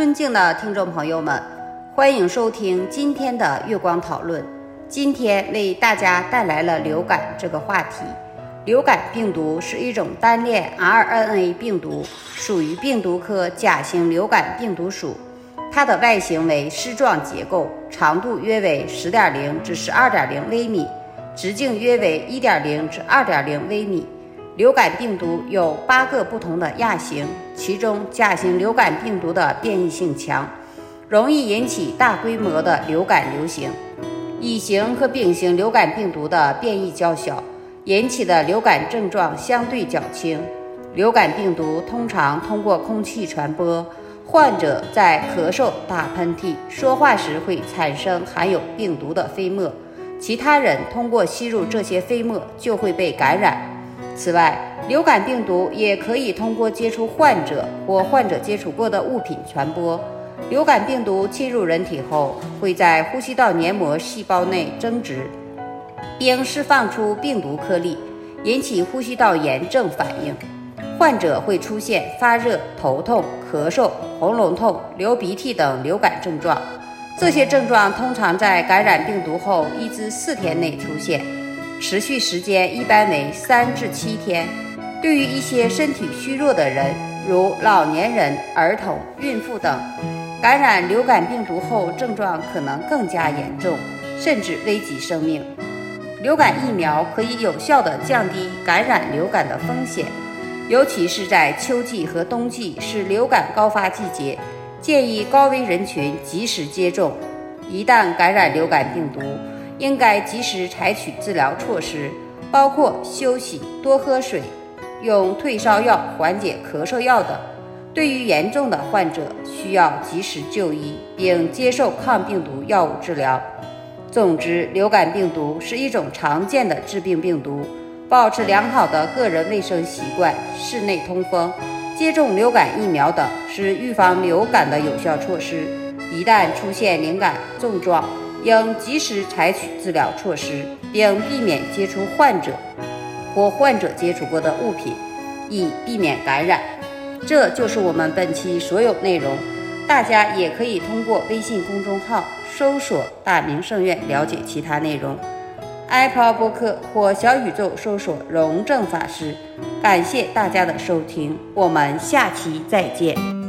尊敬的听众朋友们，欢迎收听今天的月光讨论。今天为大家带来了流感这个话题。流感病毒是一种单链 RNA 病毒，属于病毒科甲型流感病毒属。它的外形为丝状结构，长度约为十点零至十二点零微米，直径约为一点零至二点零微米。流感病毒有八个不同的亚型，其中甲型流感病毒的变异性强，容易引起大规模的流感流行。乙型和丙型流感病毒的变异较小，引起的流感症状相对较轻。流感病毒通常通过空气传播，患者在咳嗽、打喷嚏、说话时会产生含有病毒的飞沫，其他人通过吸入这些飞沫就会被感染。此外，流感病毒也可以通过接触患者或患者接触过的物品传播。流感病毒侵入人体后，会在呼吸道黏膜细胞内增殖，并释放出病毒颗粒，引起呼吸道炎症反应。患者会出现发热、头痛、咳嗽、喉咙痛、流鼻涕等流感症状。这些症状通常在感染病毒后一至四天内出现。持续时间一般为三至七天。对于一些身体虚弱的人，如老年人、儿童、孕妇等，感染流感病毒后症状可能更加严重，甚至危及生命。流感疫苗可以有效地降低感染流感的风险，尤其是在秋季和冬季是流感高发季节，建议高危人群及时接种。一旦感染流感病毒，应该及时采取治疗措施，包括休息、多喝水、用退烧药缓解咳嗽药等。对于严重的患者，需要及时就医并接受抗病毒药物治疗。总之，流感病毒是一种常见的致病病毒，保持良好的个人卫生习惯、室内通风、接种流感疫苗等是预防流感的有效措施。一旦出现流感症状，应及时采取治疗措施，并避免接触患者或患者接触过的物品，以避免感染。这就是我们本期所有内容。大家也可以通过微信公众号搜索“大明圣院”了解其他内容。Apple 播客或小宇宙搜索“荣正法师”。感谢大家的收听，我们下期再见。